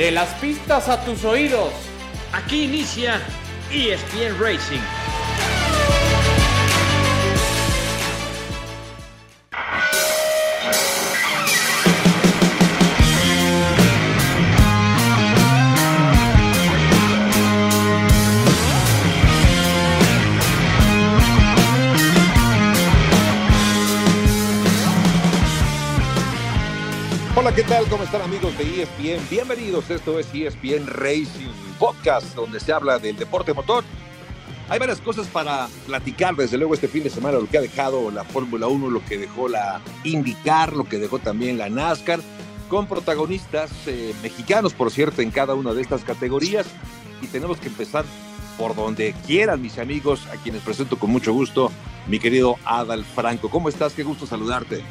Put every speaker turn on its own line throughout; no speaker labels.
De las pistas a tus oídos.
Aquí inicia ESPN Racing.
Hola, ¿qué tal? ¿Cómo están amigos de ESPN? Bienvenidos, esto es ESPN Racing Podcast, donde se habla del deporte motor. Hay varias cosas para platicar, desde luego, este fin de semana, lo que ha dejado la Fórmula 1, lo que dejó la IndyCar, lo que dejó también la NASCAR, con protagonistas eh, mexicanos, por cierto, en cada una de estas categorías. Y tenemos que empezar por donde quieran, mis amigos, a quienes presento con mucho gusto, mi querido Adal Franco. ¿Cómo estás? Qué gusto saludarte.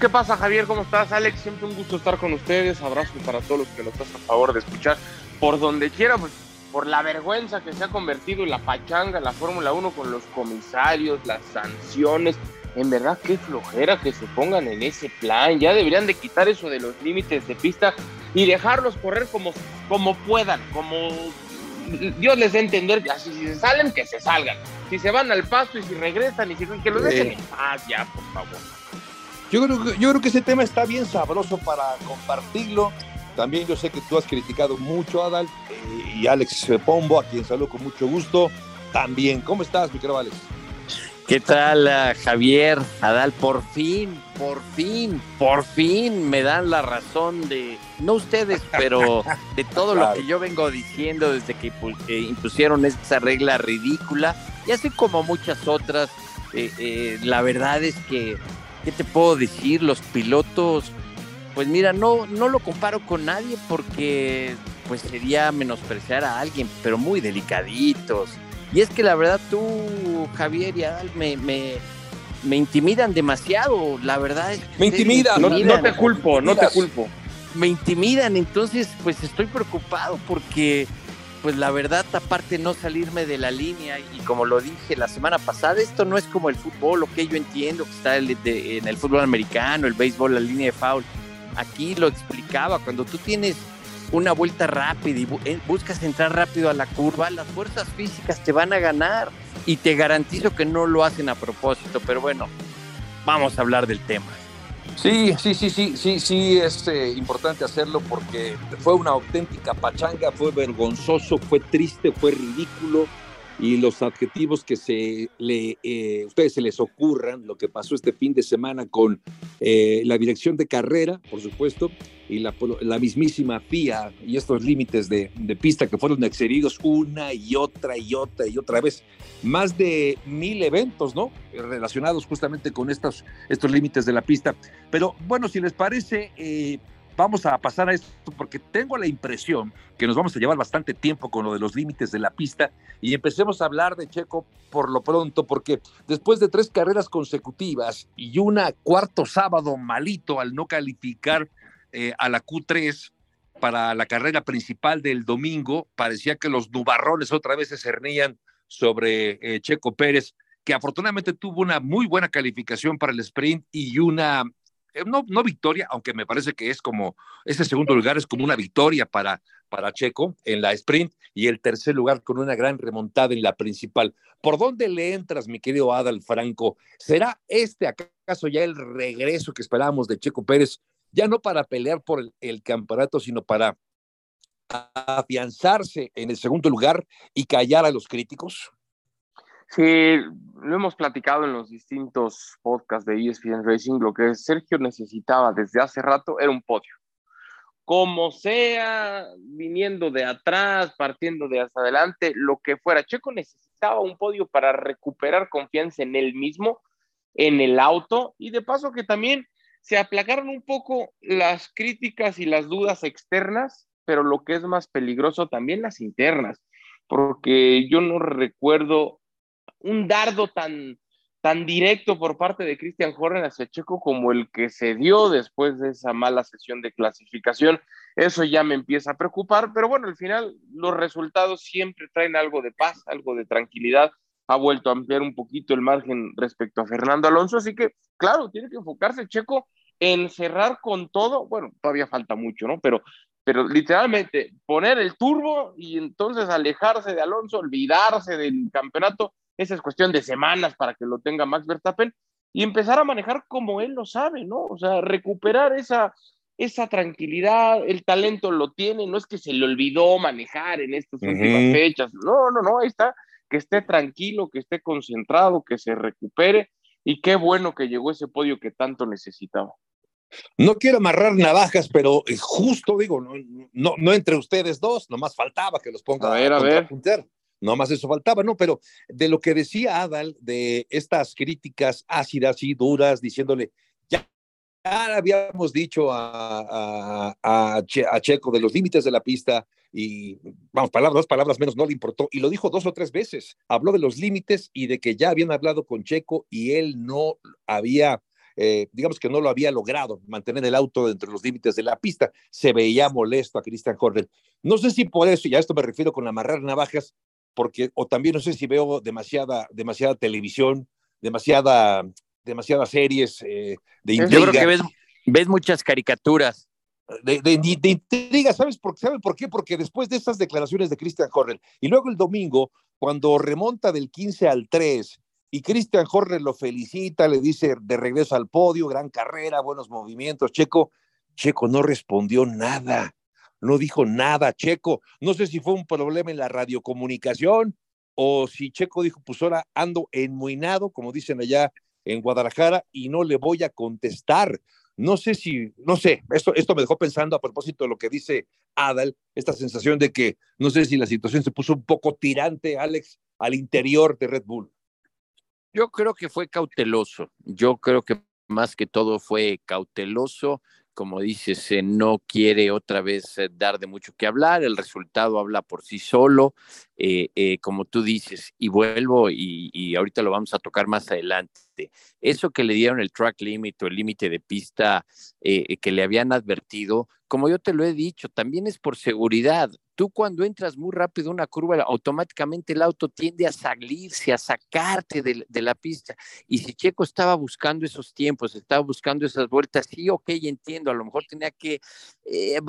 ¿Qué pasa, Javier? ¿Cómo estás, Alex? Siempre un gusto estar con ustedes. Abrazo para todos los que nos estás a favor de escuchar por donde quiera, pues, por la vergüenza que se ha convertido en la pachanga, la Fórmula 1 con los comisarios, las sanciones. En verdad, qué flojera que se pongan en ese plan. Ya deberían de quitar eso de los límites de pista y dejarlos correr como, como puedan, como Dios les dé a entender. Así, si se salen, que se salgan. Si se van al pasto y si regresan y si que los dejen en paz ya, por favor.
Yo creo, que, yo creo que ese tema está bien sabroso para compartirlo. También yo sé que tú has criticado mucho a Adal eh, y Alex Pombo, a quien saludo con mucho gusto. También, ¿cómo estás, mi querido Alex?
¿Qué tal, uh, Javier? Adal, por fin, por fin, por fin me dan la razón de, no ustedes, pero de todo claro. lo que yo vengo diciendo desde que impusieron esa regla ridícula, y así como muchas otras, eh, eh, la verdad es que ¿qué te puedo decir? Los pilotos, pues mira, no, no lo comparo con nadie porque pues sería menospreciar a alguien, pero muy delicaditos. Y es que la verdad tú, Javier y Adal, me, me, me intimidan demasiado, la verdad es que
Me intimidan,
no, no, te culpo, no te culpo.
Me intimidan, entonces pues estoy preocupado porque pues la verdad, aparte no salirme de la línea y como lo dije la semana pasada, esto no es como el fútbol, lo que yo entiendo que está en el fútbol americano, el béisbol, la línea de foul. Aquí lo explicaba, cuando tú tienes una vuelta rápida y bu buscas entrar rápido a la curva, las fuerzas físicas te van a ganar y te garantizo que no lo hacen a propósito, pero bueno, vamos a hablar del tema.
Sí, sí, sí, sí, sí, sí, es eh, importante hacerlo porque fue una auténtica pachanga, fue vergonzoso, fue triste, fue ridículo y los adjetivos que se le, eh, ustedes se les ocurran, lo que pasó este fin de semana con eh, la dirección de carrera, por supuesto, y la, mismísima FIA y estos límites de, de, pista que fueron excedidos una y otra y otra y otra vez. Más de mil eventos, ¿no? Relacionados justamente con estos, estos límites de la pista. Pero bueno, si les parece, eh, vamos a pasar a esto porque tengo la impresión que nos vamos a llevar bastante tiempo con lo de los límites de la pista y empecemos a hablar de Checo por lo pronto porque después de tres carreras consecutivas y una cuarto sábado malito al no calificar eh, a la Q3 para la carrera principal del domingo, parecía que los nubarrones otra vez se cernían sobre eh, Checo Pérez, que afortunadamente tuvo una muy buena calificación para el sprint y una no, no victoria, aunque me parece que es como, ese segundo lugar es como una victoria para, para Checo en la sprint y el tercer lugar con una gran remontada en la principal. ¿Por dónde le entras, mi querido Adal Franco? ¿Será este acaso ya el regreso que esperábamos de Checo Pérez, ya no para pelear por el campeonato, sino para afianzarse en el segundo lugar y callar a los críticos?
Sí, lo hemos platicado en los distintos podcasts de ESPN Racing. Lo que Sergio necesitaba desde hace rato era un podio. Como sea, viniendo de atrás, partiendo de hacia adelante, lo que fuera. Checo necesitaba un podio para recuperar confianza en él mismo, en el auto, y de paso que también se aplacaron un poco las críticas y las dudas externas, pero lo que es más peligroso también las internas, porque yo no recuerdo un dardo tan, tan directo por parte de Christian Horner hacia Checo como el que se dio después de esa mala sesión de clasificación. Eso ya me empieza a preocupar, pero bueno, al final los resultados siempre traen algo de paz, algo de tranquilidad. Ha vuelto a ampliar un poquito el margen respecto a Fernando Alonso, así que, claro, tiene que enfocarse Checo en cerrar con todo. Bueno, todavía falta mucho, ¿no? Pero pero literalmente poner el turbo y entonces alejarse de Alonso, olvidarse del campeonato, esa es cuestión de semanas para que lo tenga Max Verstappen y empezar a manejar como él lo sabe, ¿no? O sea, recuperar esa, esa tranquilidad, el talento lo tiene, no es que se le olvidó manejar en estas últimas fechas, no, no, no, ahí está, que esté tranquilo, que esté concentrado, que se recupere y qué bueno que llegó ese podio que tanto necesitaba.
No quiero amarrar navajas, pero eh, justo digo, no, no, entre ustedes dos, nomás faltaba que los ponga
a ver, a, ver.
No más eso faltaba, ¿no? Pero de lo que decía Adal, de estas críticas ácidas y duras, diciéndole, ya, habíamos dicho a, a, Checo de los límites de la pista y, vamos, palabras, dos palabras menos, no le importó. Y lo dijo dos o tres veces. Habló de los límites y de que ya habían hablado con Checo y él no había eh, digamos que no lo había logrado mantener el auto entre los límites de la pista. Se veía molesto a Christian Horner. No sé si por eso, y a esto me refiero con amarrar navajas, porque, o también no sé si veo demasiada, demasiada televisión, demasiada, demasiadas series eh, de intriga.
Yo creo que ves, ves muchas caricaturas.
De, de, de, intriga, ¿sabes por, ¿saben por qué? Porque después de estas declaraciones de Christian Horner, y luego el domingo, cuando remonta del 15 al 3, y Christian Horner lo felicita, le dice de regreso al podio, gran carrera, buenos movimientos. Checo, Checo no respondió nada, no dijo nada, Checo. No sé si fue un problema en la radiocomunicación o si Checo dijo, pues ahora ando enmuinado, como dicen allá en Guadalajara, y no le voy a contestar. No sé si, no sé, esto, esto me dejó pensando a propósito de lo que dice Adal, esta sensación de que no sé si la situación se puso un poco tirante, Alex, al interior de Red Bull.
Yo creo que fue cauteloso. Yo creo que más que todo fue cauteloso. Como dices, no quiere otra vez eh, dar de mucho que hablar. El resultado habla por sí solo. Eh, eh, como tú dices, y vuelvo, y, y, ahorita lo vamos a tocar más adelante. Eso que le dieron el track limit o el límite de pista que le habían advertido, como yo te lo he dicho, también es por seguridad tú cuando entras muy rápido una curva, automáticamente el auto tiende a salirse, a sacarte de, la pista. Y si Checo estaba buscando esos tiempos, estaba buscando esas vueltas, sí, ok, entiendo, a lo mejor tenía que eh,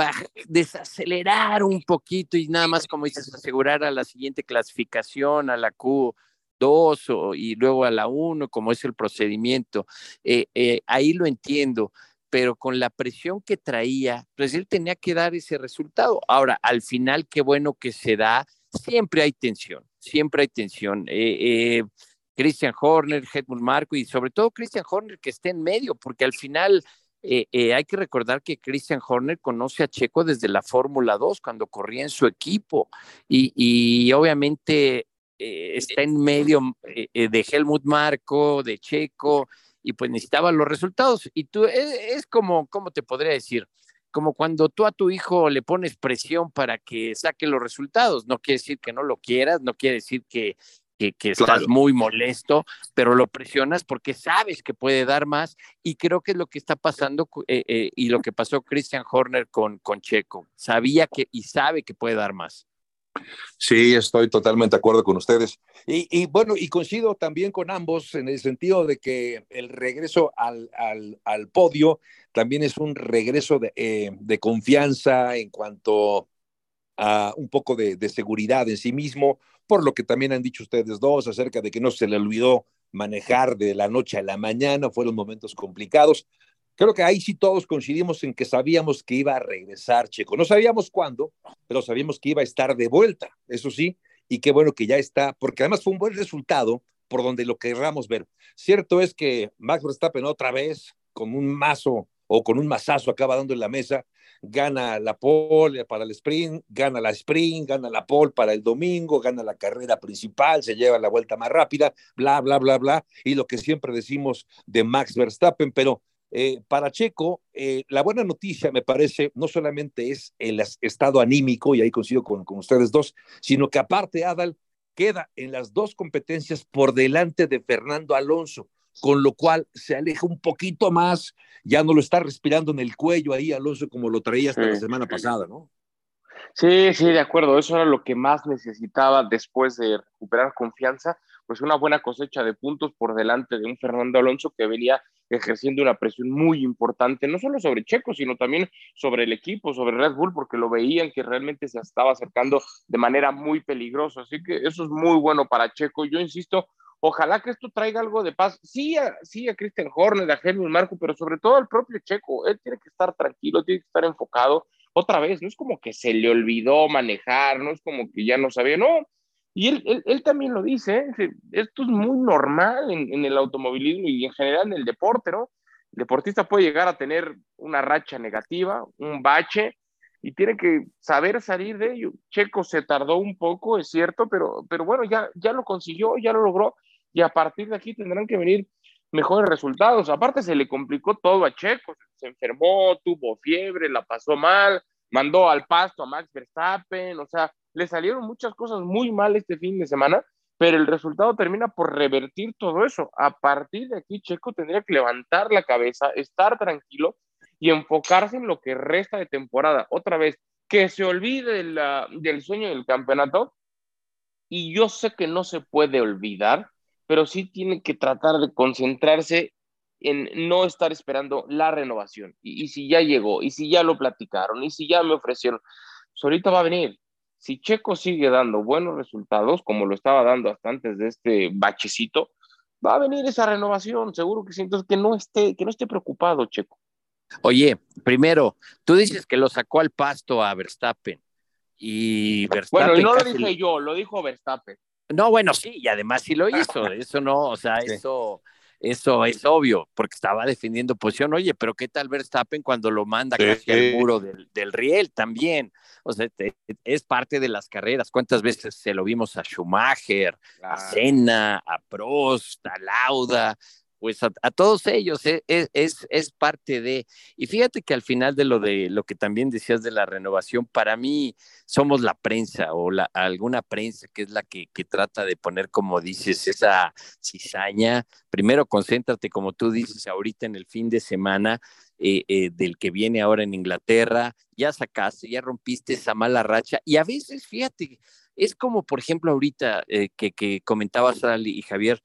desacelerar un poquito y nada más, como dices, asegurar a la siguiente clasificación, a la Q. 2 y luego a la 1, como es el procedimiento. Eh, eh, ahí lo entiendo, pero con la presión que traía, pues él tenía que dar ese resultado. Ahora, al final, qué bueno que se da, siempre hay tensión, siempre hay tensión. Eh, eh, Christian Horner, Helmut Marco y sobre todo Christian Horner que esté en medio, porque al final eh, hay que recordar que Christian Horner conoce a Checo desde la Fórmula 2 cuando corría en su equipo y, y obviamente está en medio de Helmut Marco, de Checo y pues necesitaba los resultados. Y tú, e, es, como, ¿cómo te podría decir? Como cuando tú a tu hijo le pones presión para que saque los resultados. No quiere decir que no lo quieras, no quiere decir que, que, estás muy molesto, pero lo presionas porque sabes que puede dar más y creo que es lo que está pasando eh, eh, y lo que pasó Christian Horner con, con Checo. Sabía que y sabe que puede dar más.
Sí, estoy totalmente de acuerdo con ustedes. Y, bueno, y coincido también con ambos en el sentido de que el regreso al, al, podio también es un regreso de, eh, de, confianza en cuanto a un poco de, de, seguridad en sí mismo, por lo que también han dicho ustedes dos acerca de que no se le olvidó manejar de la noche a la mañana, fueron momentos complicados. Creo que ahí sí todos coincidimos en que sabíamos que iba a regresar Checo. No sabíamos cuándo, pero sabíamos que iba a estar de vuelta, eso sí, y qué bueno que ya está, porque además fue un buen resultado por donde lo querramos ver. Cierto es que Max Verstappen otra vez, con un mazo o con un mazazo acaba dando en la mesa, gana la pole para el sprint, gana la sprint, gana la pole para el domingo, gana la carrera principal, se lleva la vuelta más rápida, bla, bla, bla, bla, y lo que siempre decimos de Max Verstappen, pero eh, para Checo, eh, la buena noticia, me parece, no solamente es el estado anímico, y ahí coincido con, con ustedes dos, sino que aparte Adal queda en las dos competencias por delante de Fernando Alonso, con lo cual se aleja un poquito más, ya no lo está respirando en el cuello ahí Alonso como lo traía hasta la semana pasada, ¿no?
Sí, sí, de acuerdo, eso era lo que más necesitaba después de recuperar confianza, pues una buena cosecha de puntos por delante de un Fernando Alonso que venía ejerciendo una presión muy importante, no solo sobre Checo, sino también sobre el equipo, sobre Red Bull, porque lo veían que realmente se estaba acercando de manera muy peligrosa. Así que eso es muy bueno para Checo. Yo insisto, ojalá que esto traiga algo de paz. Sí a, sí a Christian Horner, a Helmut Marco, pero sobre todo al propio Checo. Él tiene que estar tranquilo, tiene que estar enfocado. Otra vez, no es como que se le olvidó manejar, no es como que ya no sabía, no y él, también lo dice, ¿eh? esto es muy normal en, en, el automovilismo y en general en el deporte, ¿no? El deportista puede llegar a tener una racha negativa, un bache, y tiene que saber salir de ello. Checo se tardó un poco, es cierto, pero, pero bueno, ya, ya lo consiguió, ya lo logró, y a partir de aquí tendrán que venir mejores resultados. Aparte se le complicó todo a Checo, se enfermó, tuvo fiebre, la pasó mal, mandó al pasto a Max Verstappen, o sea, le salieron muchas cosas muy mal este fin de semana, pero el resultado termina por revertir todo eso. A partir de aquí, Checo tendría que levantar la cabeza, estar tranquilo y enfocarse en lo que resta de temporada. Otra vez, que se olvide la, del sueño del campeonato. Y yo sé que no se puede olvidar, pero sí tiene que tratar de concentrarse en no estar esperando la renovación. Y, y si ya llegó, y si ya lo platicaron, y si ya me ofrecieron, pues ahorita va a venir si Checo sigue dando buenos resultados, como lo estaba dando hasta antes de este bachecito, va a venir esa renovación, seguro que sí, entonces que no esté, que no esté preocupado, Checo.
Oye, primero, tú dices que lo sacó al pasto a Verstappen y Verstappen.
Bueno, no lo dije yo, lo dijo Verstappen.
No, bueno, sí, y además sí lo hizo, eso no, o sea, eso eso es obvio, porque estaba defendiendo posición. Oye, pero ¿qué tal Verstappen cuando lo manda casi al muro del, del, riel también? O sea, te, es parte de las carreras. ¿Cuántas veces se lo vimos a Schumacher, claro. a Senna, a Prost, a Lauda? Pues a, todos ellos es, es, es, parte de, y fíjate que al final de lo de lo que también decías de la renovación, para mí somos la prensa o la, alguna prensa que es la que, trata de poner, como dices, esa cizaña. Primero concéntrate, como tú dices, ahorita en el fin de semana, eh, eh, del que viene ahora en Inglaterra, ya sacaste, ya rompiste esa mala racha, y a veces, fíjate, es como, por ejemplo, ahorita eh, que, que comentabas, Ali y Javier,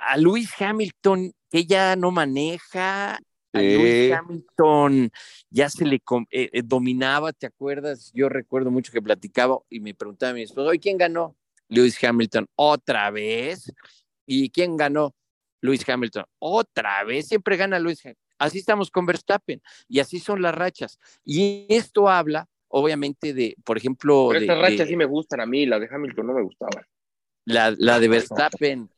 a Luis Hamilton, que ya no maneja, a Luis Hamilton ya se le eh, eh, dominaba, ¿te acuerdas? Yo recuerdo mucho que platicaba y me preguntaba a mi esposo, ¿y quién ganó? Luis Hamilton, otra vez. ¿Y quién ganó? Luis Hamilton, otra vez. Siempre gana Luis Hamilton. Así estamos con Verstappen y así son las rachas. Y esto habla, obviamente, de, por ejemplo.
Pero estas rachas de, sí me gustan a mí, la de Hamilton no me gustaban.
La, la de Verstappen.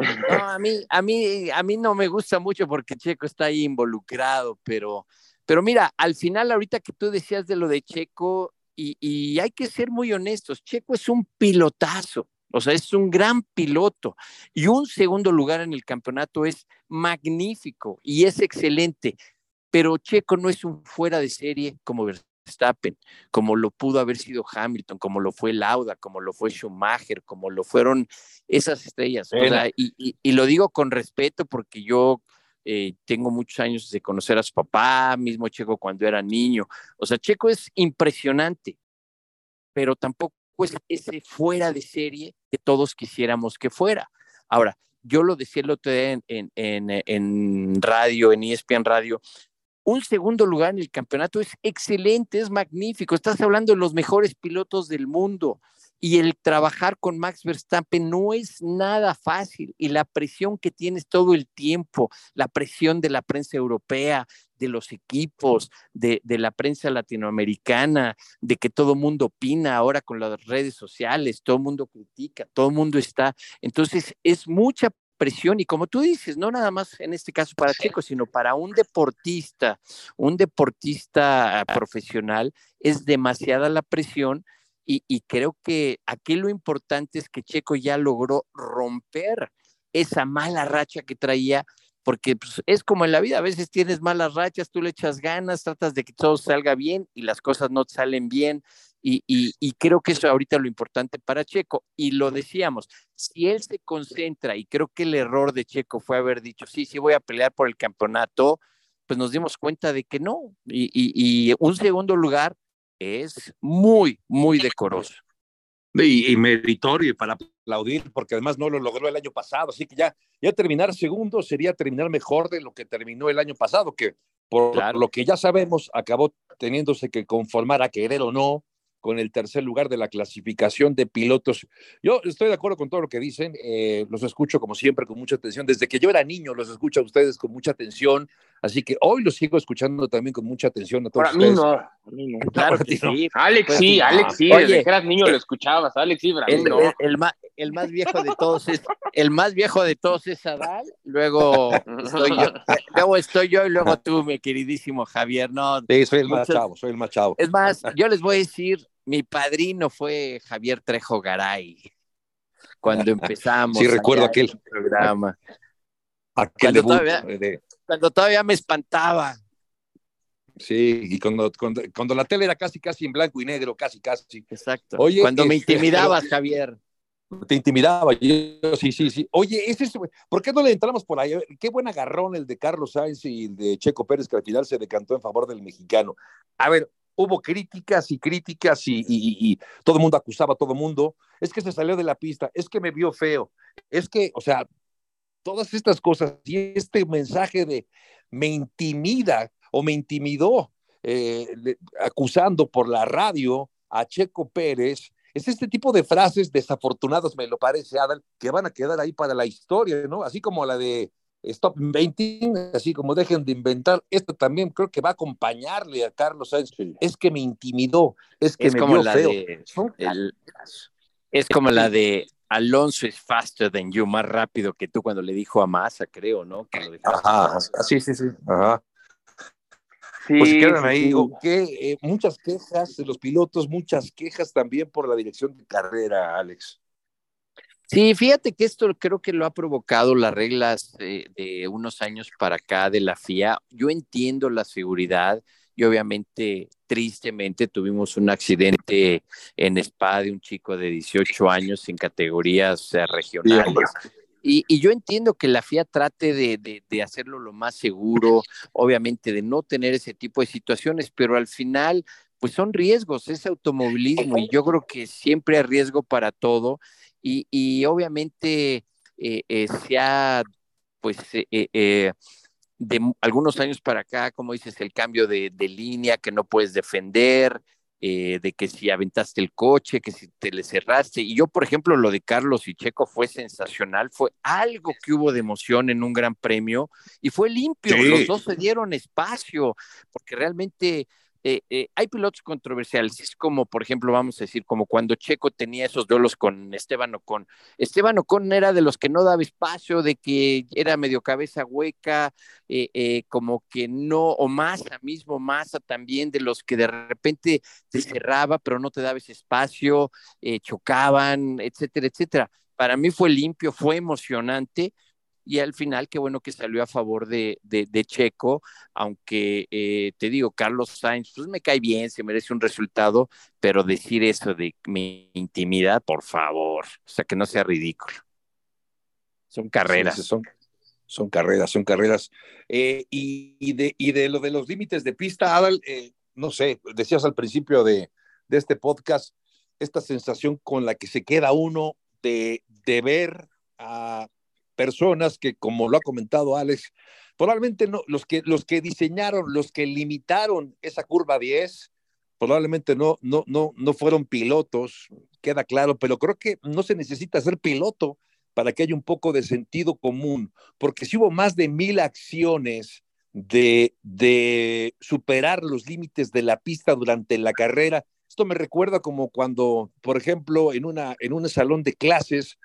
No, a mí, a mí, a mí no me gusta mucho porque Checo está ahí involucrado, pero, pero mira, al final, ahorita que tú decías de lo de Checo, y, hay que ser muy honestos, Checo es un pilotazo, o sea, es un gran piloto y un segundo lugar en el campeonato es magnífico y es excelente, pero Checo no es un fuera de serie como Verstappen, como lo pudo haber sido Hamilton, como lo fue Lauda, como lo fue Schumacher, como lo fueron esas estrellas. O sea, y, y, y, lo digo con respeto porque yo eh, tengo muchos años de conocer a su papá, mismo Checo cuando era niño. O sea, Checo es impresionante, pero tampoco es ese fuera de serie que todos quisiéramos que fuera. Ahora, yo lo decía el otro día en, en, en, en radio, en ESPN Radio, un segundo lugar en el campeonato es excelente, es magnífico. Estás hablando de los mejores pilotos del mundo y el trabajar con Max Verstappen no es nada fácil y la presión que tienes todo el tiempo, la presión de la prensa europea, de los equipos, de, la prensa latinoamericana, de que todo mundo opina ahora con las redes sociales, todo mundo critica, todo mundo está. Entonces es mucha presión y como tú dices, no nada más en este caso para Checo, sino para un deportista, un deportista profesional, es demasiada la presión y, y, creo que aquí lo importante es que Checo ya logró romper esa mala racha que traía, porque pues, es como en la vida, a veces tienes malas rachas, tú le echas ganas, tratas de que todo salga bien y las cosas no salen bien, y, y, y, creo que eso ahorita es lo importante para Checo. Y lo decíamos, si él se concentra, y creo que el error de Checo fue haber dicho, sí, sí voy a pelear por el campeonato, pues nos dimos cuenta de que no. Y, y un segundo lugar es muy, muy decoroso.
Y, meritorio para aplaudir, porque además no lo logró el año pasado, así que ya, ya terminar segundo sería terminar mejor de lo que terminó el año pasado, que por lo que ya sabemos acabó teniéndose que conformar a querer o no con el tercer lugar de la clasificación de pilotos. Yo estoy de acuerdo con todo lo que dicen, eh, los escucho como siempre con mucha atención. Desde que yo era niño los escucho a ustedes con mucha atención, así que hoy los sigo escuchando también con mucha atención a todos
Para mí no. Mí no. Claro que sí. Alex pues sí, Alex sí, desde que eras niño lo escuchabas, Alex sí,
el, no. el, más, el, más, viejo de todos es el más viejo de todos es Adal, luego estoy yo, luego estoy yo y luego tú, mi queridísimo Javier. No,
sí, soy el más chavo, soy el más chavo.
Es más, yo les voy a decir mi padrino fue Javier Trejo Garay cuando empezamos.
Sí, recuerdo aquel
programa.
Aquel
cuando, todavía, cuando todavía me espantaba.
Sí, y cuando, cuando, la tele era casi, casi en blanco y negro, casi, casi.
Exacto. Oye, cuando me este, intimidabas, Javier.
Te intimidaba, yo, sí, sí, sí. Oye, ese, ¿por qué no le entramos por ahí? Qué buen agarrón el de Carlos Sainz y el de Checo Pérez, que al final se decantó en favor del mexicano. A ver, hubo críticas y críticas y, todo el mundo acusaba a todo el mundo. Es que se salió de la pista, es que me vio feo, es que, o sea, todas estas cosas y este mensaje de me intimida o me intimidó eh, acusando por la radio a Checo Pérez. Es este tipo de frases desafortunadas, me lo parece, Adal, que van a quedar ahí para la historia, ¿no? Así como la de Stop Inventing, así como dejen de inventar. Esto también creo que va a acompañarle a Carlos Sainz. Es que me intimidó, es que me como la feo. De,
es como la de Alonso es faster than you, más rápido que tú cuando le dijo a Massa, creo, ¿no?
Ajá, sí, sí, sí. Ajá. Sí, pues quedan ahí, que, eh, muchas quejas de los pilotos, muchas quejas también por la dirección de carrera, Alex.
Sí, fíjate que esto creo que lo ha provocado las reglas de, unos años para acá de la FIA. Yo entiendo la seguridad y obviamente, tristemente, tuvimos un accidente en Spa de un chico de 18 años en categorías eh, regionales. Y, yo entiendo que la FIA trate de, de, hacerlo lo más seguro, obviamente de no tener ese tipo de situaciones, pero al final, pues son riesgos, es automovilismo y yo creo que siempre hay riesgo para todo y, obviamente eh, eh, se ha, pues, eh, de algunos años para acá, como dices, el cambio de, línea que no puedes defender, de que si aventaste el coche, que si te le cerraste. Y yo, por ejemplo, lo de Carlos y Checo fue sensacional, fue algo que hubo de emoción en un gran premio y fue limpio, los dos se dieron espacio, porque realmente eh, eh, hay pilotos controversiales, es como, por ejemplo, vamos a decir, como cuando Checo tenía esos duelos con Esteban Ocon. Esteban Ocon era de los que no daba espacio, de que era medio cabeza hueca, eh, como que no, o Massa mismo, Massa también, de los que de repente te cerraba, pero no te daba ese espacio, chocaban, etcétera, etcétera. Para mí fue limpio, fue emocionante y al final qué bueno que salió a favor de, de, Checo, aunque eh, te digo, Carlos Sainz, pues me cae bien, se merece un resultado, pero decir eso de mi intimidad, por favor, o sea, que no sea ridículo. Son carreras.
son, son carreras, son carreras. Eh, y, de, y de lo de los límites de pista, Adal, eh, no sé, decías al principio de, de este podcast, esta sensación con la que se queda uno de, de ver a personas que, como lo ha comentado Alex, probablemente no, los que, los que diseñaron, los que limitaron esa curva 10, probablemente no, no, no, no fueron pilotos, queda claro, pero creo que no se necesita ser piloto para que haya un poco de sentido común, porque si hubo más de mil acciones de, de superar los límites de la pista durante la carrera, esto me recuerda como cuando, por ejemplo, en, una, en un salón de clases,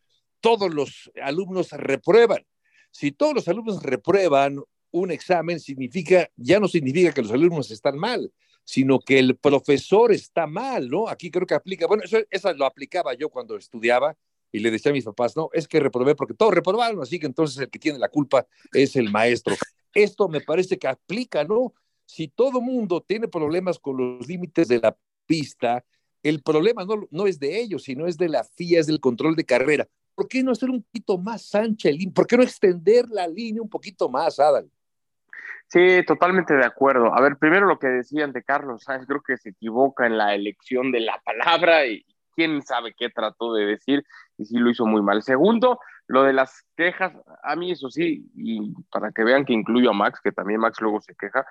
todos los alumnos reprueban. Si todos los alumnos reprueban un examen, significa, ya no significa que los alumnos están mal, sino que el profesor está mal, ¿no? Aquí creo que aplica, bueno, eso, lo aplicaba yo cuando estudiaba y le decía a mis papás, no, es que reprobé porque todos reprobaron, así que entonces el que tiene la culpa es el maestro. Esto me parece que aplica, ¿no? Si todo mundo tiene problemas con los límites de la pista, el problema no, no es de ellos, sino es de la FIA, es del control de carrera. ¿Por qué no hacer un poquito más ancha el ¿Por qué no extender la línea un poquito más, Adal?
Sí, totalmente de acuerdo. A ver, primero lo que decían de Carlos Sainz, creo que se equivoca en la elección de la palabra y quién sabe qué trató de decir y sí lo hizo muy mal. Segundo, lo de las quejas, a mí eso sí, y para que vean que incluyo a Max, que también Max luego se queja,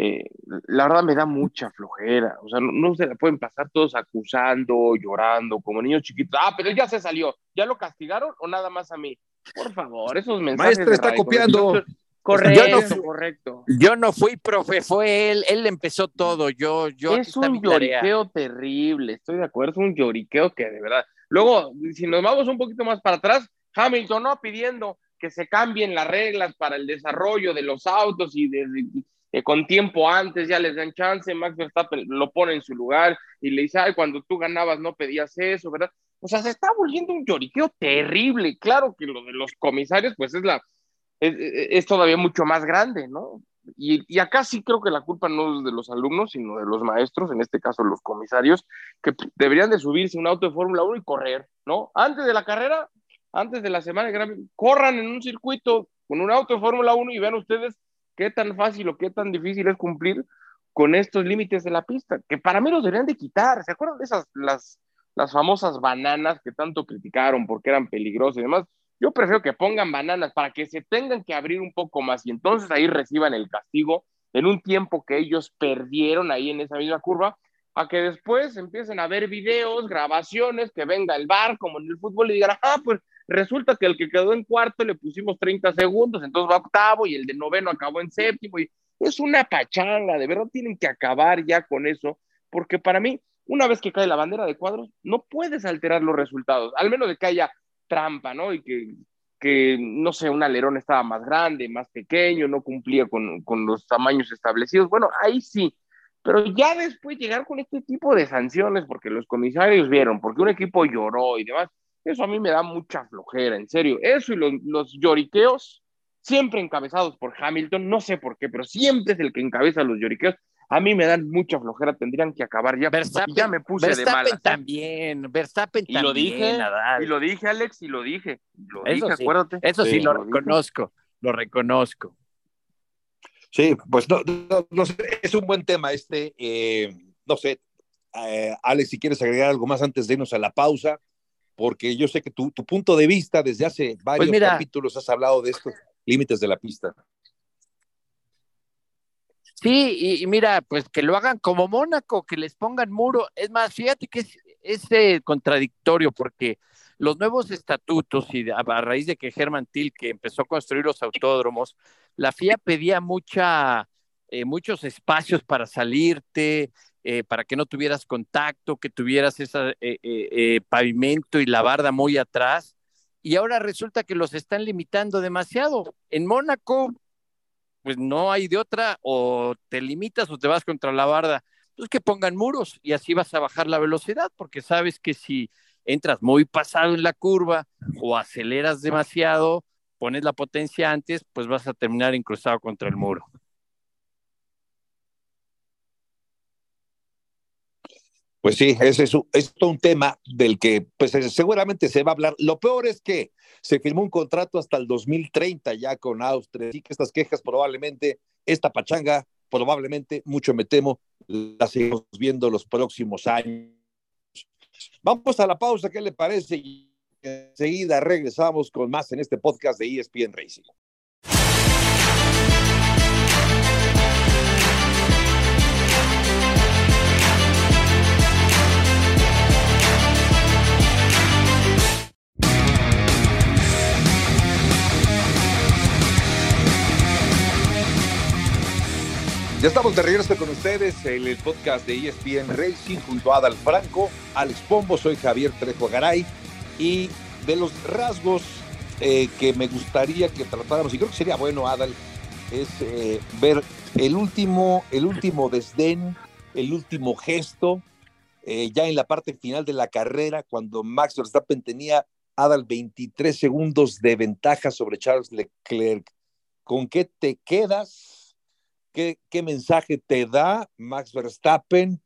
eh, la verdad me da mucha flojera, o sea, no, se la pueden pasar todos acusando, llorando, como niños chiquitos, ah, pero ya se salió, ¿ya lo castigaron o nada más a mí? Por favor, esos mensajes.
Maestro está copiando.
Correcto, yo no, correcto.
Yo no fui profe, fue él, él empezó todo, yo, yo.
Es un lloriqueo terrible, estoy de acuerdo, es un lloriqueo que de verdad. Luego, si nos vamos un poquito más para atrás, Hamilton no pidiendo que se cambien las reglas para el desarrollo de los autos y de, con tiempo antes ya les dan chance, Max Verstappen lo pone en su lugar y le dice, ay, cuando tú ganabas no pedías eso, ¿verdad? O sea, se está volviendo un lloriqueo terrible. Claro que lo de los comisarios, pues es la, es, todavía mucho más grande, ¿no? Y, y, acá sí creo que la culpa no es de los alumnos, sino de los maestros, en este caso los comisarios, que deberían de subirse un auto de Fórmula 1 y correr, ¿no? Antes de la carrera, antes de la semana corran en un circuito con un auto de Fórmula 1 y vean ustedes qué tan fácil o qué tan difícil es cumplir con estos límites de la pista, que para mí los deberían de quitar. ¿Se acuerdan de esas, las, las famosas bananas que tanto criticaron porque eran peligrosas y demás? Yo prefiero que pongan bananas para que se tengan que abrir un poco más y entonces ahí reciban el castigo en un tiempo que ellos perdieron ahí en esa misma curva, a que después empiecen a ver videos, grabaciones, que venga el bar como en el fútbol y digan, ah, pues resulta que el que quedó en cuarto le pusimos 30 segundos, entonces va octavo y el de noveno acabó en séptimo y es una pachanga, de verdad tienen que acabar ya con eso, porque para mí, una vez que cae la bandera de cuadros, no puedes alterar los resultados, al menos de que haya trampa, ¿no? Y que, que no sé, un alerón estaba más grande, más pequeño, no cumplía con, con los tamaños establecidos. Bueno, ahí sí, pero ya después llegar con este tipo de sanciones, porque los comisarios vieron, porque un equipo lloró y demás, eso a mí me da mucha flojera, en serio. Eso y los, los lloriqueos, siempre encabezados por Hamilton, no sé por qué, pero siempre es el que encabeza los lloriqueos a mí me dan mucha flojera, tendrían que acabar ya.
Verstappen, ya me puse de malas. ¿eh? también, Verstappen
y Lo dije, Y lo dije, Alex, y lo dije. Lo
eso
dije,
sí,
acuérdate.
Eso sí, lo, reconozco, lo reconozco.
Sí, pues no, no, sé, es un buen tema este. Eh, no sé, eh, Alex, si quieres agregar algo más antes de irnos a la pausa, porque yo sé que tu, tu punto de vista desde hace pues varios capítulos has hablado de estos límites de la pista.
Sí, y, mira, pues que lo hagan como Mónaco, que les pongan muro. Es más, fíjate que es, es eh, contradictorio porque los nuevos estatutos y a, raíz de que Germán Til, que empezó a construir los autódromos, la FIA pedía mucha, eh, muchos espacios para salirte, eh, para que no tuvieras contacto, que tuvieras ese pavimento y la barda muy atrás. Y ahora resulta que los están limitando demasiado. En Mónaco pues no hay de otra, o te limitas o te vas contra la barda. Pues que pongan muros y así vas a bajar la velocidad, porque sabes que si entras muy pasado en la curva o aceleras demasiado, pones la potencia antes, pues vas a terminar incrustado contra el muro.
Pues sí, ese es, un tema del que pues seguramente se va a hablar. Lo peor es que se firmó un contrato hasta el 2030 ya con Austria, así que estas quejas probablemente, esta pachanga, probablemente, mucho me temo, la seguimos viendo los próximos años. Vamos a la pausa, ¿qué le parece? Y enseguida regresamos con más en este podcast de ESPN Racing. Ya estamos de regreso con ustedes en el podcast de ESPN Racing junto a Adal Franco, Alex Pombo, soy Javier Trejo Garay y de los rasgos eh, que me gustaría que tratáramos, y creo que sería bueno, Adal, es eh, ver el último, el último desdén, el último gesto, eh, ya en la parte final de la carrera, cuando Max Verstappen tenía Adal 23 segundos de ventaja sobre Charles Leclerc. ¿Con qué te quedas? ¿Qué, mensaje te da Max Verstappen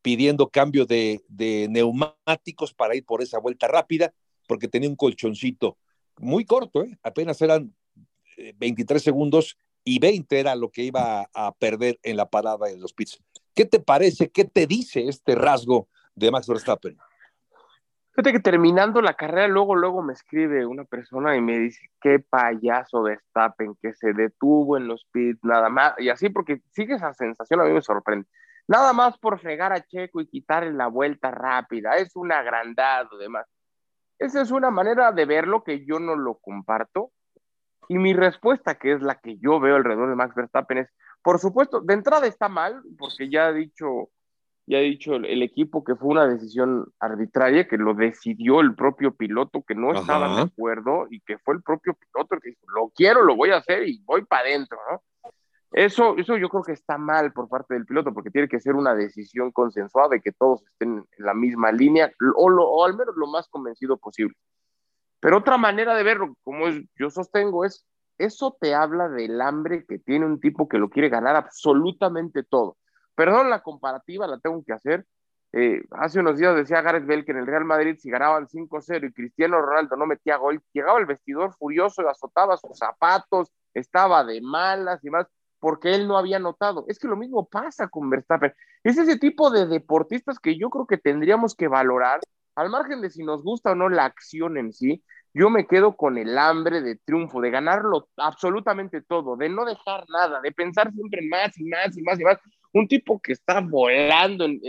pidiendo cambio de, neumáticos para ir por esa vuelta rápida? Porque tenía un colchoncito muy corto, ¿eh? apenas eran 23 eh, segundos y 20 era lo que iba a perder en la parada de los pits. ¿Qué te parece? ¿Qué te dice este rasgo de Max Verstappen?
Fíjate que terminando la carrera, luego, luego me escribe una persona y me dice, qué payaso Verstappen, que se detuvo en los pits, nada más, y así porque sigue esa sensación, a mí me sorprende. Nada más por fregar a Checo y quitarle la vuelta rápida, es un agrandado, demás. Esa es una manera de verlo que yo no lo comparto. Y mi respuesta, que es la que yo veo alrededor de Max Verstappen, es, por supuesto, de entrada está mal, porque ya ha dicho ya ha dicho el, equipo que fue una decisión arbitraria, que lo decidió el propio piloto, que no estaba de acuerdo y que fue el propio piloto el que dijo, lo quiero, lo voy a hacer y voy para adentro, ¿no? Eso, eso yo creo que está mal por parte del piloto, porque tiene que ser una decisión consensuada y que todos estén en la misma línea, o, o al menos lo más convencido posible. Pero otra manera de verlo, como yo sostengo, es, eso te habla del hambre que tiene un tipo que lo quiere ganar absolutamente todo Perdón la comparativa, la tengo que hacer. Eh, hace unos días decía Gareth Bell que en el Real Madrid si ganaban 5-0 y Cristiano Ronaldo no metía gol, llegaba el vestidor furioso y azotaba sus zapatos, estaba de malas y más, porque él no había notado. Es que lo mismo pasa con Verstappen. Es ese tipo de deportistas que yo creo que tendríamos que valorar, al margen de si nos gusta o no la acción en sí, yo me quedo con el hambre de triunfo, de ganarlo absolutamente todo, de no dejar nada, de pensar siempre más y más y más y más un tipo que está volando en,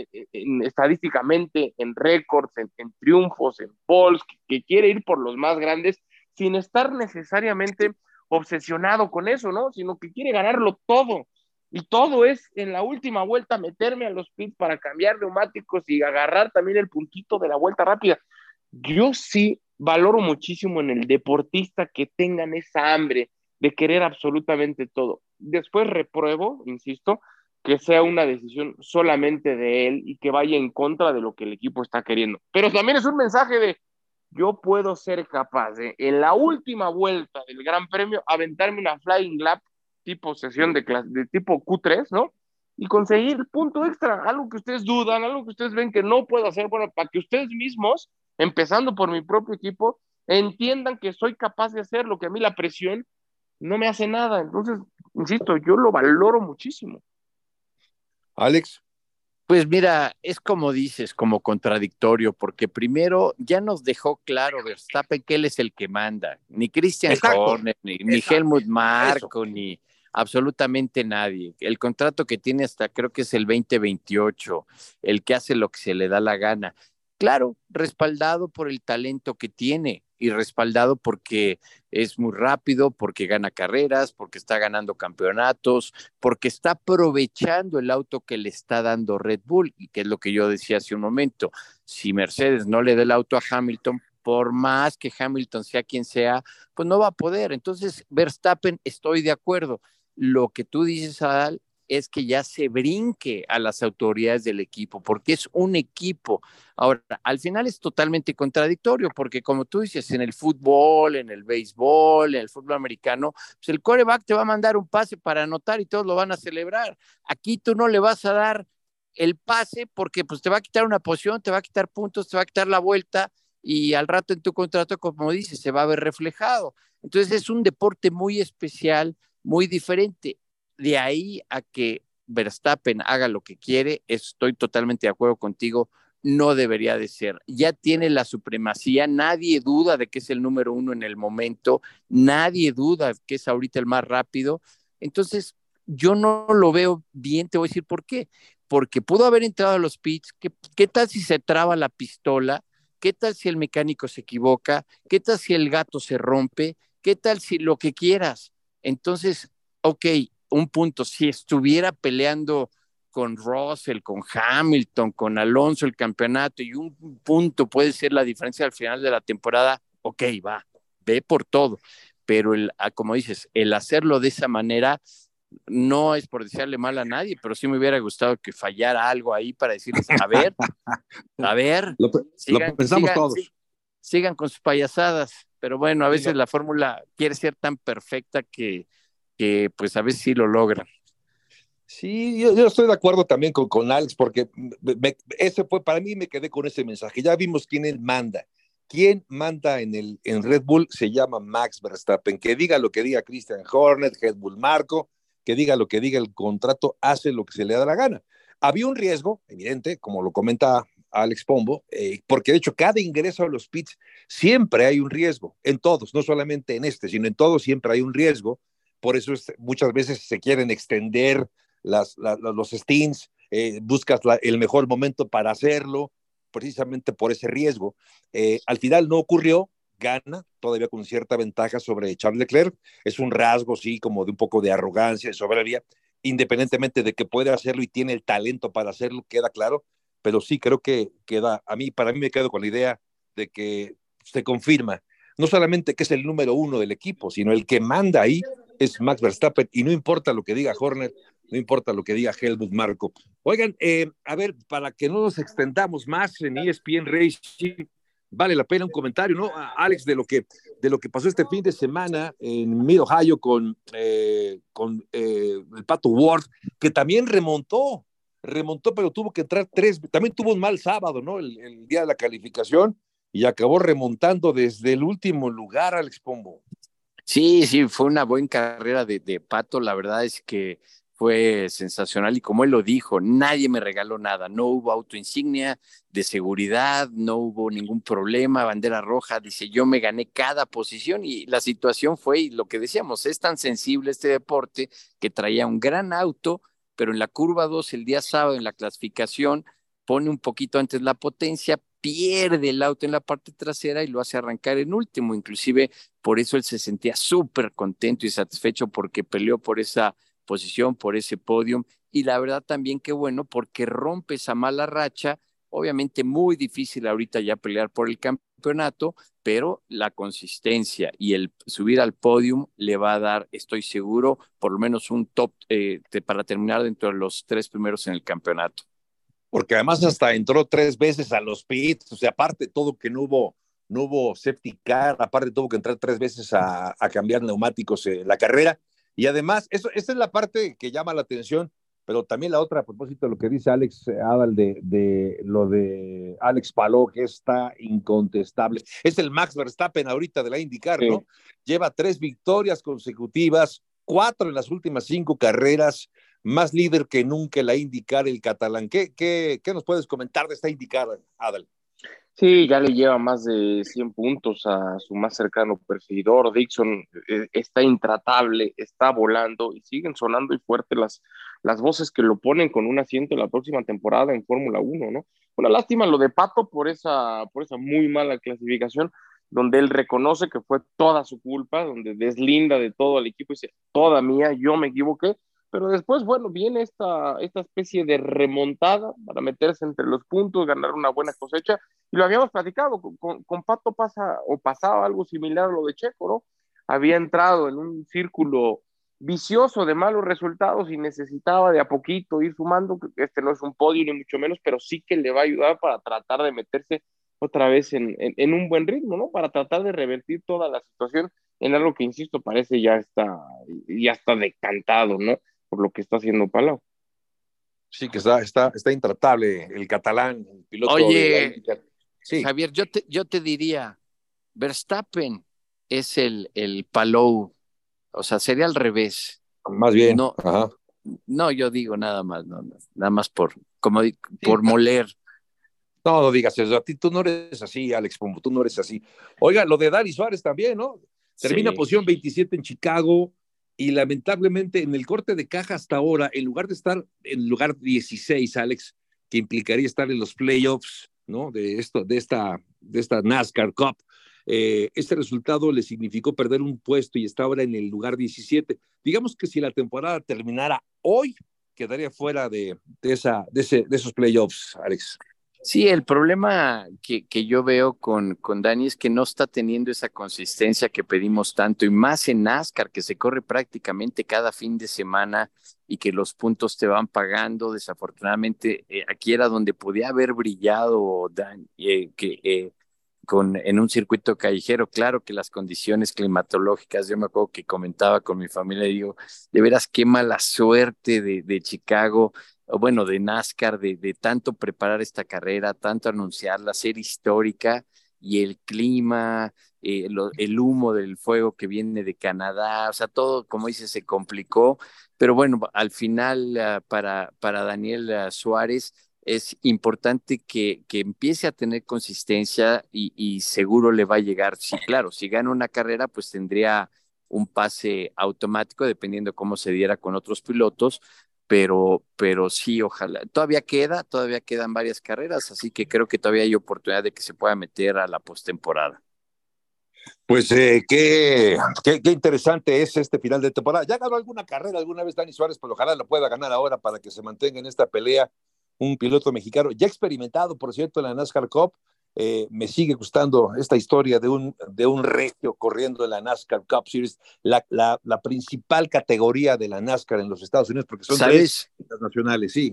estadísticamente en récords, en, triunfos, en polls, que, quiere ir por los más grandes sin estar necesariamente obsesionado con eso, ¿no? Sino que quiere ganarlo todo. Y todo es en la última vuelta meterme a los pits para cambiar neumáticos y agarrar también el puntito de la vuelta rápida. Yo sí valoro muchísimo en el deportista que tengan esa hambre de querer absolutamente todo. Después repruebo, insisto, que sea una decisión solamente de él y que vaya en contra de lo que el equipo está queriendo. Pero también es un mensaje de yo puedo ser capaz de en la última vuelta del Gran Premio aventarme una flying lap tipo sesión de, de tipo Q3, ¿no? Y conseguir punto extra, algo que ustedes dudan, algo que ustedes ven que no puedo hacer, bueno, para que ustedes mismos, empezando por mi propio equipo, entiendan que soy capaz de hacer lo que a mí la presión no me hace nada. Entonces, insisto, yo lo valoro muchísimo.
Alex.
Pues mira, es como dices, como contradictorio, porque primero ya nos dejó claro Verstappen que él es el que manda, ni Christian Horner, ni, Helmut Marko, ni absolutamente nadie. El contrato que tiene hasta creo que es el 2028, el que hace lo que se le da la gana. Claro, respaldado por el talento que tiene, y respaldado porque es muy rápido, porque gana carreras, porque está ganando campeonatos, porque está aprovechando el auto que le está dando Red Bull, y que es lo que yo decía hace un momento. Si Mercedes no le da el auto a Hamilton, por más que Hamilton sea quien sea, pues no va a poder. Entonces, Verstappen, estoy de acuerdo. Lo que tú dices, Adal, es que ya se brinque a las autoridades del equipo, porque es un equipo. Ahora, al final es totalmente contradictorio, porque como tú dices, en el fútbol, en el béisbol, en el fútbol americano, pues el coreback te va a mandar un pase para anotar y todos lo van a celebrar. Aquí tú no le vas a dar el pase porque pues te va a quitar una posición, te va a quitar puntos, te va a quitar la vuelta y al rato en tu contrato, como dices, se va a ver reflejado. Entonces es un deporte muy especial, muy diferente de ahí a que Verstappen haga lo que quiere, estoy totalmente de acuerdo contigo, no debería de ser. Ya tiene la supremacía, nadie duda de que es el número uno en el momento, nadie duda que es ahorita el más rápido. Entonces, yo no lo veo bien, te voy a decir por qué. Porque pudo haber entrado a los pits, ¿qué, qué tal si se traba la pistola? ¿Qué tal si el mecánico se equivoca? ¿Qué tal si el gato se rompe? ¿Qué tal si lo que quieras? Entonces, ok, un punto, si estuviera peleando con Russell, con Hamilton, con Alonso el campeonato y un punto puede ser la diferencia al final de la temporada, ok, va, ve por todo. Pero el, ah, como dices, el hacerlo de esa manera no es por desearle mal a nadie, pero sí me hubiera gustado que fallara algo ahí para decirles, a ver, a ver,
lo, pensamos todos.
Sigan con sus payasadas, pero bueno, a veces la fórmula quiere ser tan perfecta que, que pues a veces sí lo logran.
Sí, yo, estoy de acuerdo también con, con Alex, porque ese fue, para mí me quedé con ese mensaje. Ya vimos quién manda. ¿Quién manda en, el, en Red Bull? Se llama Max Verstappen. Que diga lo que diga Christian Hornet, Red Bull Marco, que diga lo que diga el contrato, hace lo que se le da la gana. Había un riesgo, evidente, como lo comenta Alex Pombo, eh, porque de hecho cada ingreso a los pits siempre hay un riesgo, en todos, no solamente en este, sino en todos siempre hay un riesgo. Por eso muchas veces se quieren extender los stints, eh, buscas el mejor momento para hacerlo, precisamente por ese riesgo. Eh, al final no ocurrió, gana, todavía con cierta ventaja sobre Charles Leclerc. Es un rasgo, sí, como de un poco de arrogancia, de soberbia, independientemente de que puede hacerlo y tiene el talento para hacerlo, queda claro, pero sí creo que queda, a mí, para mí me quedo con la idea de que se confirma, no solamente que es el número uno del equipo, sino el que manda ahí es Max Verstappen y no importa lo que diga Horner, no importa lo que diga Helmut Marco. Oigan, eh, a ver, para que no nos extendamos más en ESPN Racing, vale la pena un comentario, ¿no? Alex, de lo que, de lo que pasó este fin de semana en Mid Ohio con, eh, con eh, el Pato Ward, que también remontó, remontó, pero tuvo que entrar tres, también tuvo un mal sábado, ¿no? El, día de la calificación y acabó remontando desde el último lugar, Alex Pombo.
Sí, sí, fue una buena carrera de, de Pato, la verdad es que fue sensacional y como él lo dijo, nadie me regaló nada, no hubo auto insignia de seguridad, no hubo ningún problema, bandera roja, dice yo me gané cada posición y la situación fue lo que decíamos, es tan sensible este deporte que traía un gran auto, pero en la curva 2 el día sábado en la clasificación pone un poquito antes la potencia, pierde el auto en la parte trasera y lo hace arrancar en último, inclusive por eso él se sentía súper contento y satisfecho porque peleó por esa posición, por ese podium. Y la verdad también qué bueno porque rompe esa mala racha. Obviamente muy difícil ahorita ya pelear por el campeonato, pero la consistencia y el subir al podium le va a dar, estoy seguro, por lo menos un top eh, para terminar dentro de los tres primeros en el campeonato.
Porque además hasta entró tres veces a los pits, o sea, aparte de todo que no hubo, no hubo safety car, aparte tuvo que entrar tres veces a, a cambiar neumáticos en la carrera y además, eso, esa es la parte que llama la atención, pero también la otra, a propósito de lo que dice Alex Adal de, de lo de Alex Paló, que está incontestable. Es el Max Verstappen ahorita de la IndyCar, ¿no? Lleva tres victorias consecutivas, cuatro en las últimas cinco carreras, más líder que nunca la IndyCar, el catalán. ¿Qué, qué, qué nos puedes comentar de esta IndyCar, Adal?
Sí, ya le lleva más de 100 puntos a su más cercano perseguidor. Dixon eh, está intratable, está volando y siguen sonando y fuerte las, las voces que lo ponen con un asiento en la próxima temporada en Fórmula 1, ¿no? Una lástima lo de Pato por esa, por esa muy mala clasificación, donde él reconoce que fue toda su culpa, donde deslinda de todo el equipo y dice, toda mía, yo me equivoqué pero después, bueno, viene esta, esta especie de remontada para meterse entre los puntos, ganar una buena cosecha, y lo habíamos platicado, con, con Pato pasa o pasaba algo similar a lo de Checo, ¿no? Había entrado en un círculo vicioso de malos resultados y necesitaba de a poquito ir sumando, este no es un podio ni mucho menos, pero sí que le va a ayudar para tratar de meterse otra vez en, en, un buen ritmo, ¿no? Para tratar de revertir toda la situación en algo que, insisto, parece ya está, ya está decantado, ¿no? Por lo que está haciendo Palau.
Sí, que está, está, está intratable el catalán, el piloto.
Oye, Javier, yo te, yo te diría, Verstappen es el, el Palou, o sea, sería al revés.
Más bien.
No, no yo digo nada más, no, nada más por, como, por moler.
No, no digas eso, a ti tú no eres así, Alex Pombo, tú no eres así. Oiga, lo de Dani Suárez también, ¿no? Termina posición 27 en Chicago, y lamentablemente en el corte de caja hasta ahora, en lugar de estar en lugar 16, Alex, que implicaría estar en los playoffs, ¿no? De esto, de esta, de esta NASCAR Cup, eh, este resultado le significó perder un puesto y está ahora en el lugar 17. Digamos que si la temporada terminara hoy, quedaría fuera de, de, esa, de, ese, de esos playoffs, Alex.
Sí, el problema que, que yo veo con, con, Dani es que no está teniendo esa consistencia que pedimos tanto, y más en NASCAR, que se corre prácticamente cada fin de semana y que los puntos te van pagando. Desafortunadamente, eh, aquí era donde podía haber brillado Dani, eh, eh, en un circuito callejero. Claro que las condiciones climatológicas, yo me acuerdo que comentaba con mi familia, digo, de veras qué mala suerte de, de Chicago bueno, de NASCAR, de, de tanto preparar esta carrera, tanto anunciarla, ser histórica y el clima, eh, el humo del fuego que viene de Canadá, o sea, todo, como dice, se complicó, pero bueno, al final ah, para, para Daniel ah, Suárez, es importante que, que empiece a tener consistencia y, y, seguro le va a llegar. Sí, claro, si gana una carrera, pues tendría un pase automático, dependiendo cómo se diera con otros pilotos, pero, pero sí, ojalá. Todavía queda, todavía quedan varias carreras, así que creo que todavía hay oportunidad de que se pueda meter a la postemporada.
Pues eh, qué, qué, qué, interesante es este final de temporada. Ya ganó alguna carrera alguna vez Dani Suárez, pero ojalá la pueda ganar ahora para que se mantenga en esta pelea un piloto mexicano, ya experimentado, por cierto, en la NASCAR Cup. Eh, me sigue gustando esta historia de un, de un regio corriendo en la NASCAR Cup Series, la, la, la principal categoría de la NASCAR en los Estados Unidos, porque son
¿Sabes?
tres nacionales, sí.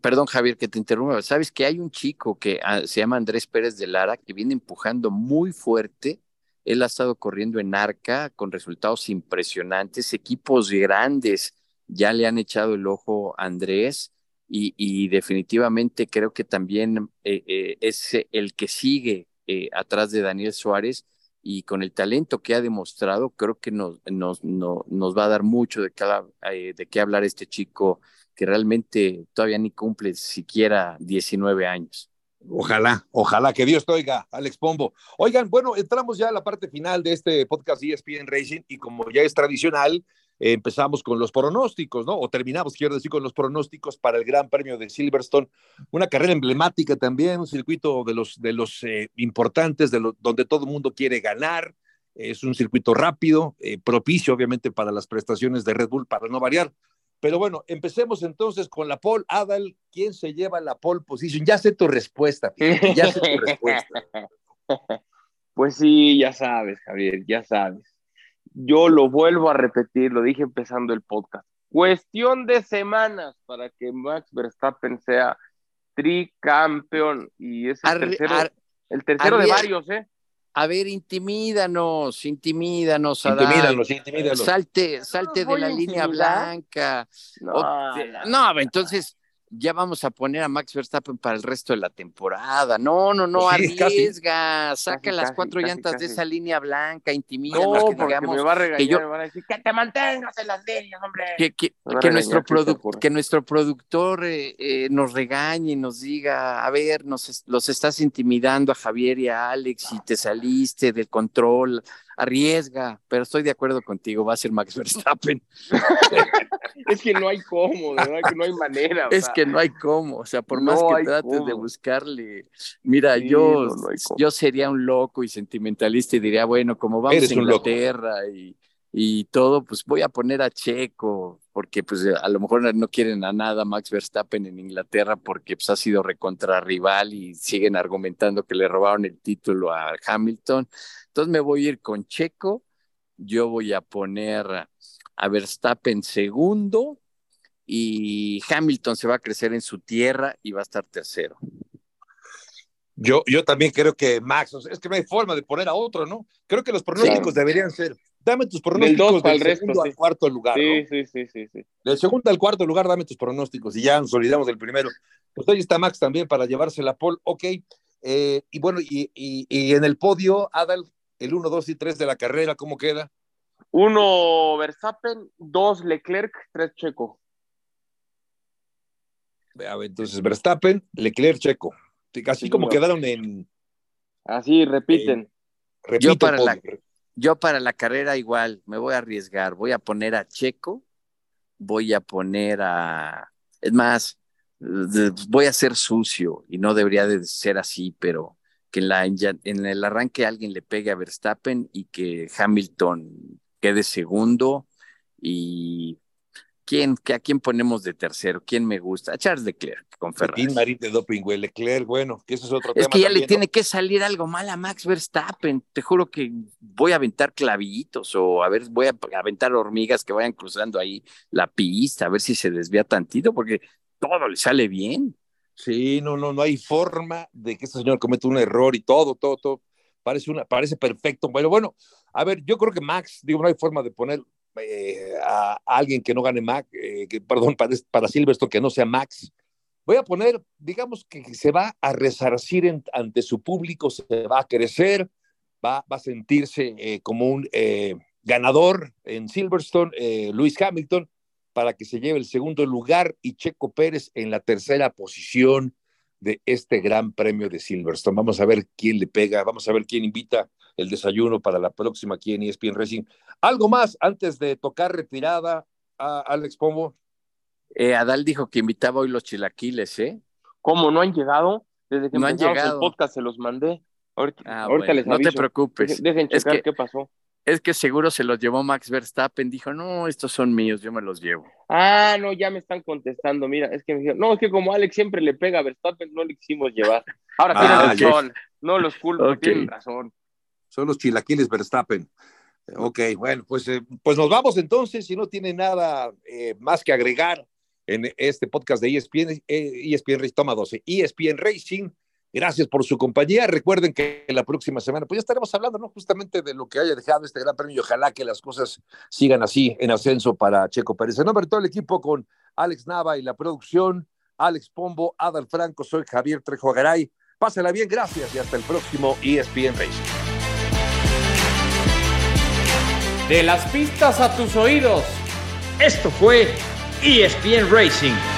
Perdón, Javier, que te interrumpa. Sabes que hay un chico que ah, se llama Andrés Pérez de Lara que viene empujando muy fuerte él ha estado corriendo en arca con resultados impresionantes, equipos grandes ya le han echado el ojo a Andrés y, definitivamente creo que también eh, eh, es el que sigue eh, atrás de Daniel Suárez y con el talento que ha demostrado, creo que nos, nos, nos va a dar mucho de, cada, de qué hablar este chico que realmente todavía ni cumple siquiera 19 años.
Ojalá, ojalá que Dios te oiga, Alex Pombo. Oigan, bueno, entramos ya a la parte final de este podcast ESPN Racing y como ya es tradicional, empezamos con los pronósticos, ¿no? O terminamos, quiero decir, con los pronósticos para el Gran Premio de Silverstone, una carrera emblemática también, un circuito de los, de los eh, importantes, de lo, donde todo el mundo quiere ganar. Es un circuito rápido, eh, propicio obviamente para las prestaciones de Red Bull, para no variar. Pero bueno, empecemos entonces con la pole. Adal, ¿quién se lleva la pole position? Ya sé tu respuesta, ya sé tu respuesta.
Pues sí, ya sabes, Javier, ya sabes. Yo lo vuelvo a repetir, lo dije empezando el podcast. Cuestión de semanas para que Max Verstappen sea tricampeón y es el tercero, el tercero de varios, ¿eh?
A ver, intimídanos, intimídanos.
Intimídanos, intimídanos.
Salte, salte de la línea blanca. No, no, entonces ya vamos a poner a Max Verstappen para el resto de la temporada. No, no, no, arriesga, saca las cuatro llantas de esa línea blanca, intimida.
No, que digamos, me va a regañar, que yo, me va a decir que te mantengas en las líneas, hombre.
Que, que, que nuestro, que nuestro productor eh, eh, nos regañe y nos diga, a ver, nos, los estás intimidando a Javier y a Alex y te saliste del control, arriesga, pero estoy de acuerdo contigo, va a ser Max Verstappen.
es que no hay cómo, ¿verdad? Que no hay manera.
Es que no hay cómo, o sea, por más que trates de buscarle, mira, yo, yo sería un loco y sentimentalista y diría, bueno, como vamos a Inglaterra y, y todo, pues voy a poner a Checo, porque pues a lo mejor no quieren a nada Max Verstappen en Inglaterra porque pues ha sido recontra rival y siguen argumentando que le robaron el título a Hamilton. Entonces me voy a ir con Checo, yo voy a poner a Verstappen segundo y Hamilton se va a crecer en su tierra y va a estar tercero.
Yo, yo también creo que Max, es que no hay forma de poner a otro, ¿no? Creo que los pronósticos deberían ser, dame tus pronósticos del, del segundo al cuarto lugar.
Sí, sí, sí, sí, sí.
Del segundo al cuarto lugar, dame tus pronósticos y ya nos olvidamos del primero. Pues ahí está Max también para llevarse la pole, ok. Eh, y bueno, y, y, y, en el podio, Adal, el 1, 2 y 3 de la carrera, ¿cómo queda?
Uno Verstappen, dos Leclerc, tres Checo.
Entonces, Verstappen, Leclerc, Checo. Así como quedaron en.
Así, repiten.
Eh, yo, para la, yo para la carrera igual, me voy a arriesgar. Voy a poner a Checo, voy a poner a. Es más, voy a ser sucio y no debería de ser así, pero que en, la, en el arranque alguien le pegue a Verstappen y que Hamilton quede segundo y ¿Quién, ¿A quién ponemos de tercero? ¿Quién me gusta? A Charles Leclerc con Ferrari.
Marín de doping, güey. Leclerc, bueno, que eso es otro
es
tema.
que ya
también,
le tiene que salir algo mal a Max Verstappen. Te juro que voy a aventar clavitos o a ver, voy a aventar hormigas que vayan cruzando ahí la pista, a ver si se desvía tantito, porque todo le sale bien.
Sí, no, no, no hay forma de que este señor cometa un error y todo, todo, todo. Parece, una, parece perfecto. Bueno, bueno, a ver, yo creo que Max, digo, no hay forma de poner eh, a, alguien que no gane Max, eh, que, perdón, para, para Silverstone que no sea Max. Voy a poner, digamos que se va a resarcir en, ante su público, se va a crecer, va, va a sentirse eh, como un eh, ganador en Silverstone, eh, Luis Hamilton, para que se lleve el segundo lugar y Checo Pérez en la tercera posición. De este gran premio de Silverstone. Vamos a ver quién le pega, vamos a ver quién invita el desayuno para la próxima aquí en ESPN Racing. ¿Algo más antes de tocar retirada a Alex Pombo?
Eh, Adal dijo que invitaba hoy los chilaquiles, ¿eh?
¿Cómo no han llegado? Desde que
no han llegado.
el podcast se los mandé. Ahorita,
Ah,
ahorita
bueno,
les
no te preocupes.
Dejen
Es
checar
que-
qué pasó.
Es que seguro se los llevó Max Verstappen. Dijo, no, estos son míos, yo me los llevo.
Ah, no, ya me están contestando. Mira, es que me dijeron, no, es que como Alex siempre le pega a Verstappen, no le quisimos llevar. Ahora
Ah,
tienen razón. No los culpo, tienen razón.
Son los chilaquiles Verstappen. Eh, Ok, bueno, pues, eh, pues nos vamos entonces. Si no tiene nada eh, más que agregar en este podcast de ESPN, eh, ESPN Racing, toma 12, ESPN Racing. Gracias por su compañía. Recuerden que la próxima semana, pues ya estaremos hablando, ¿no? Justamente de lo que haya dejado este gran premio. Ojalá que las cosas sigan así en ascenso para Checo Pérez. En nombre de todo el equipo con Alex Nava y la producción, Alex Pombo, Adal Franco, soy Javier Trejo Garay. Pásela bien, gracias y hasta el próximo ESPN Racing.
De las pistas a tus oídos. Esto fue ESPN Racing.